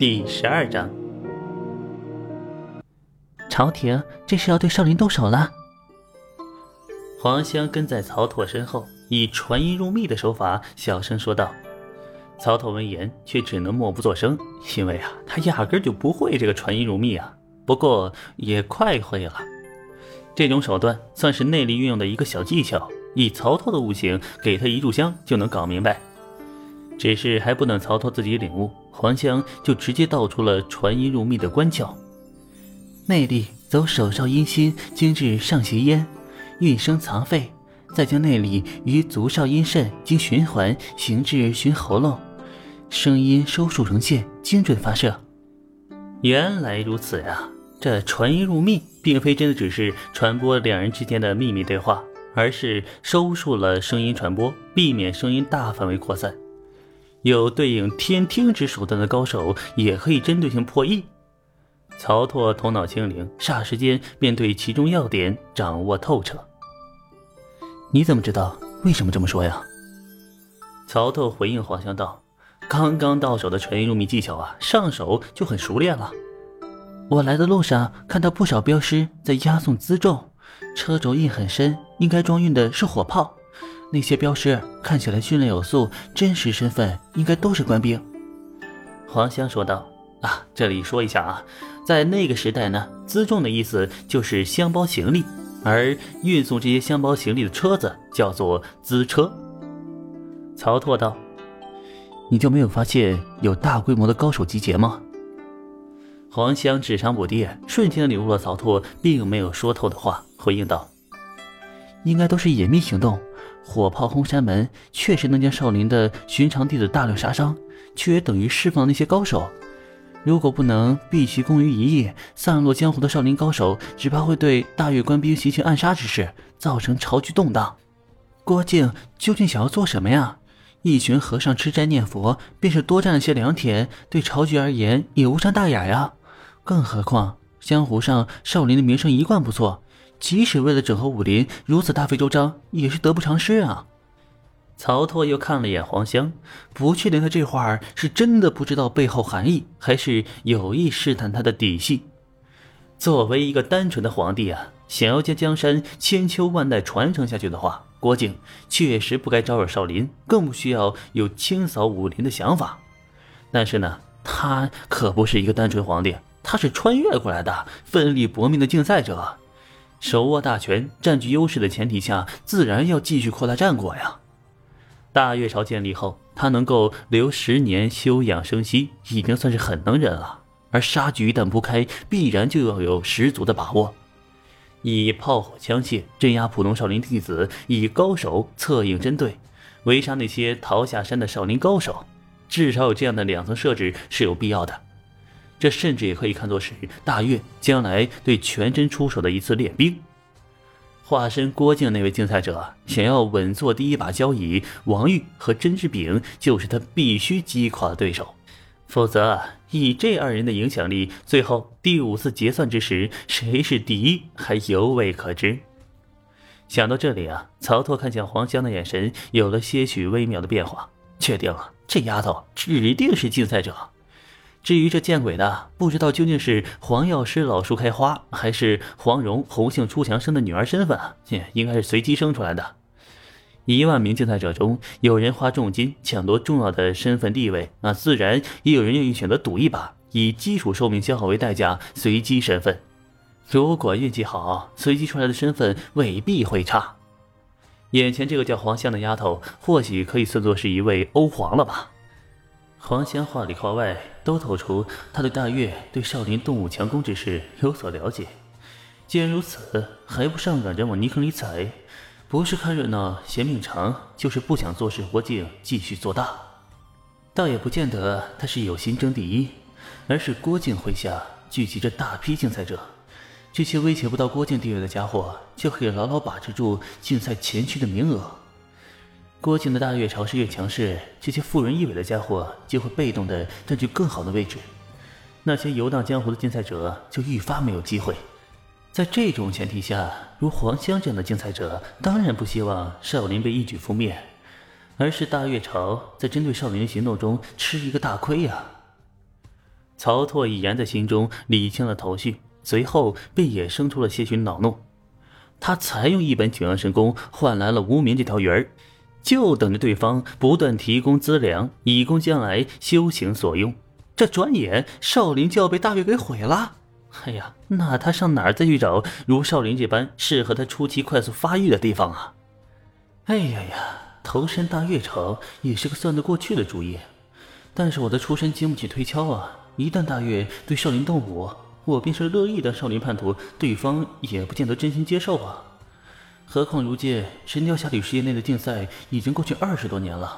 第十二章，朝廷这是要对少林动手了。黄香跟在曹拓身后，以传音入密的手法小声说道。曹拓闻言，却只能默不作声，因为啊，他压根就不会这个传音入密啊。不过也快会了。这种手段算是内力运用的一个小技巧，以曹拓的悟性，给他一炷香就能搞明白。只是还不等曹拓自己领悟，黄香就直接道出了传音入密的关窍：内力走手少阴心，经至上胁咽，运声藏肺，再将内力于足少阴肾经循环行至循喉咙。声音收束成线，精准发射。原来如此呀！这传音入密，并非真的只是传播两人之间的秘密对话，而是收束了声音传播，避免声音大范围扩散。有对应天听之手段的高手，也可以针对性破译。曹拓头脑清灵，霎时间便对其中要点掌握透彻。你怎么知道？为什么这么说呀？曹拓回应黄香道。刚刚到手的传音入迷技巧啊，上手就很熟练了。我来的路上看到不少镖师在押送辎重，车轴印很深，应该装运的是火炮。那些镖师看起来训练有素，真实身份应该都是官兵。黄香说道：“啊，这里说一下啊，在那个时代呢，辎重的意思就是箱包行李，而运送这些箱包行李的车子叫做辎车。”曹拓道。你就没有发现有大规模的高手集结吗？黄香智商不低，瞬间领悟了曹拓并没有说透的话，回应道：“应该都是隐秘行动，火炮轰山门确实能将少林的寻常弟子大量杀伤，却也等于释放那些高手。如果不能避其功于一役，散落江湖的少林高手，只怕会对大越官兵行起暗杀之事，造成朝局动荡。郭靖究竟想要做什么呀？”一群和尚吃斋念佛，便是多占了些良田，对朝局而言也无伤大雅呀。更何况江湖上少林的名声一贯不错，即使为了整合武林如此大费周章，也是得不偿失啊。曹拓又看了一眼黄香，不确定他这话是真的不知道背后含义，还是有意试探他的底细。作为一个单纯的皇帝啊，想要将江山千秋万代传承下去的话。郭靖确实不该招惹少林，更不需要有清扫武林的想法。但是呢，他可不是一个单纯皇帝，他是穿越过来的，奋力搏命的竞赛者，手握大权，占据优势的前提下，自然要继续扩大战果呀。大越朝建立后，他能够留十年休养生息，已经算是很能忍了。而杀局一旦铺开，必然就要有十足的把握。以炮火枪械镇压普通少林弟子，以高手策应针对，围杀那些逃下山的少林高手，至少有这样的两层设置是有必要的。这甚至也可以看作是大越将来对全真出手的一次练兵。化身郭靖那位竞赛者想要稳坐第一把交椅，王玉和甄志炳就是他必须击垮的对手。否则，以这二人的影响力，最后第五次结算之时，谁是第一还犹未可知。想到这里啊，曹拓看向黄香的眼神有了些许微妙的变化，确定了这丫头指定是竞赛者。至于这见鬼的，不知道究竟是黄药师老树开花，还是黄蓉红杏出墙生的女儿身份，应该是随机生出来的。一万名竞赛者中，有人花重金抢夺重要的身份地位，那自然也有人愿意选择赌一把，以基础寿命消耗为代价随机身份。如果运气好，随机出来的身份未必会差。眼前这个叫黄香的丫头，或许可以算作是一位欧皇了吧？黄香话里话外都透出他对大越对少林动武强攻之事有所了解。既然如此，还不上赶着往泥坑里踩？不是看热闹嫌命长，就是不想做事郭靖继续做大。倒也不见得他是有心争第一，而是郭靖麾下聚集着大批竞赛者，这些威胁不到郭靖地位的家伙，就可以牢牢把持住竞赛前区的名额。郭靖的大越朝势越强势，这些富人一尾的家伙就会被动的占据更好的位置，那些游荡江湖的竞赛者就愈发没有机会。在这种前提下，如黄香这样的竞赛者，当然不希望少林被一举覆灭，而是大越朝在针对少林的行动中吃一个大亏呀。曹拓已然在心中理清了头绪，随后便也生出了些许恼怒。他才用一本九阳神功换来了无名这条鱼儿，就等着对方不断提供资粮，以供将来修行所用。这转眼少林就要被大月给毁了。哎呀，那他上哪儿再去找如少林这般适合他初期快速发育的地方啊？哎呀呀，投身大月城也是个算得过去的主意，但是我的出身经不起推敲啊！一旦大月对少林动武，我便是乐意当少林叛徒，对方也不见得真心接受啊。何况如今神雕侠侣事业内的竞赛已经过去二十多年了，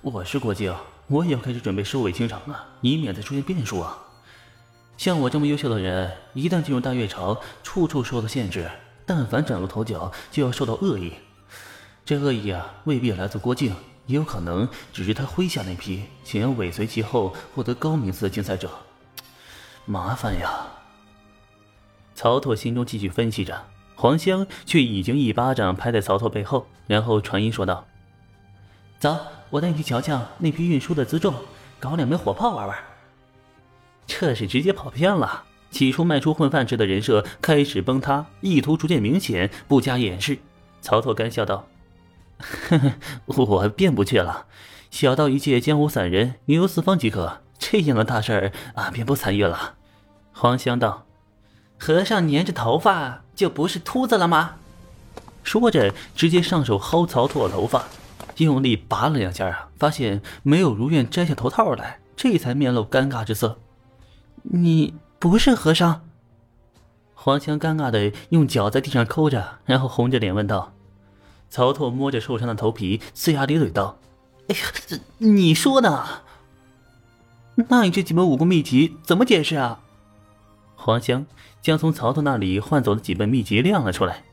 我是郭靖，我也要开始准备收尾清场了，以免再出现变数啊。像我这么优秀的人，一旦进入大月朝，处处受到限制，但凡崭露头角，就要受到恶意。这恶意啊，未必来自郭靖，也有可能只是他麾下那批想要尾随其后获得高名次的竞赛者。麻烦呀！曹拓心中继续分析着，黄香却已经一巴掌拍在曹拓背后，然后传音说道：“走，我带你去瞧瞧那批运输的辎重，搞两枚火炮玩玩。”这是直接跑偏了。起初卖出混饭吃的人设开始崩塌，意图逐渐明显，不加掩饰。曹拓干笑道：“呵呵，我便不去了，小到一介江湖散人，云游四方即可。这样的大事儿啊，便不参与了。”黄香道：“和尚粘着头发就不是秃子了吗？”说着，直接上手薅曹拓头发，用力拔了两下啊，发现没有如愿摘下头套来，这才面露尴尬之色。你不是和尚？黄香尴尬的用脚在地上抠着，然后红着脸问道：“曹拓摸着受伤的头皮，呲牙咧嘴道：‘哎呀，你说呢？那你这几门武功秘籍怎么解释啊？’黄香将从曹拓那里换走的几本秘籍亮了出来，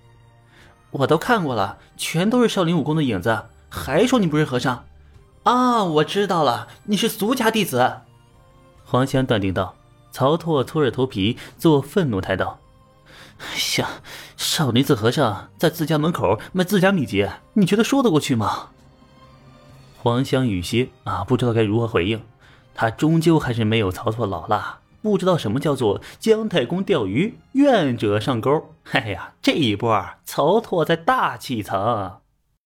我都看过了，全都是少林武功的影子，还说你不是和尚？啊，我知道了，你是俗家弟子。”黄香断定道。曹拓搓着头皮做愤怒态道：“哎呀，少林寺和尚在自家门口卖自家秘籍，你觉得说得过去吗？”黄香雨歇啊，不知道该如何回应。他终究还是没有曹拓老辣，不知道什么叫做姜太公钓鱼，愿者上钩。哎呀，这一波啊曹拓在大气层。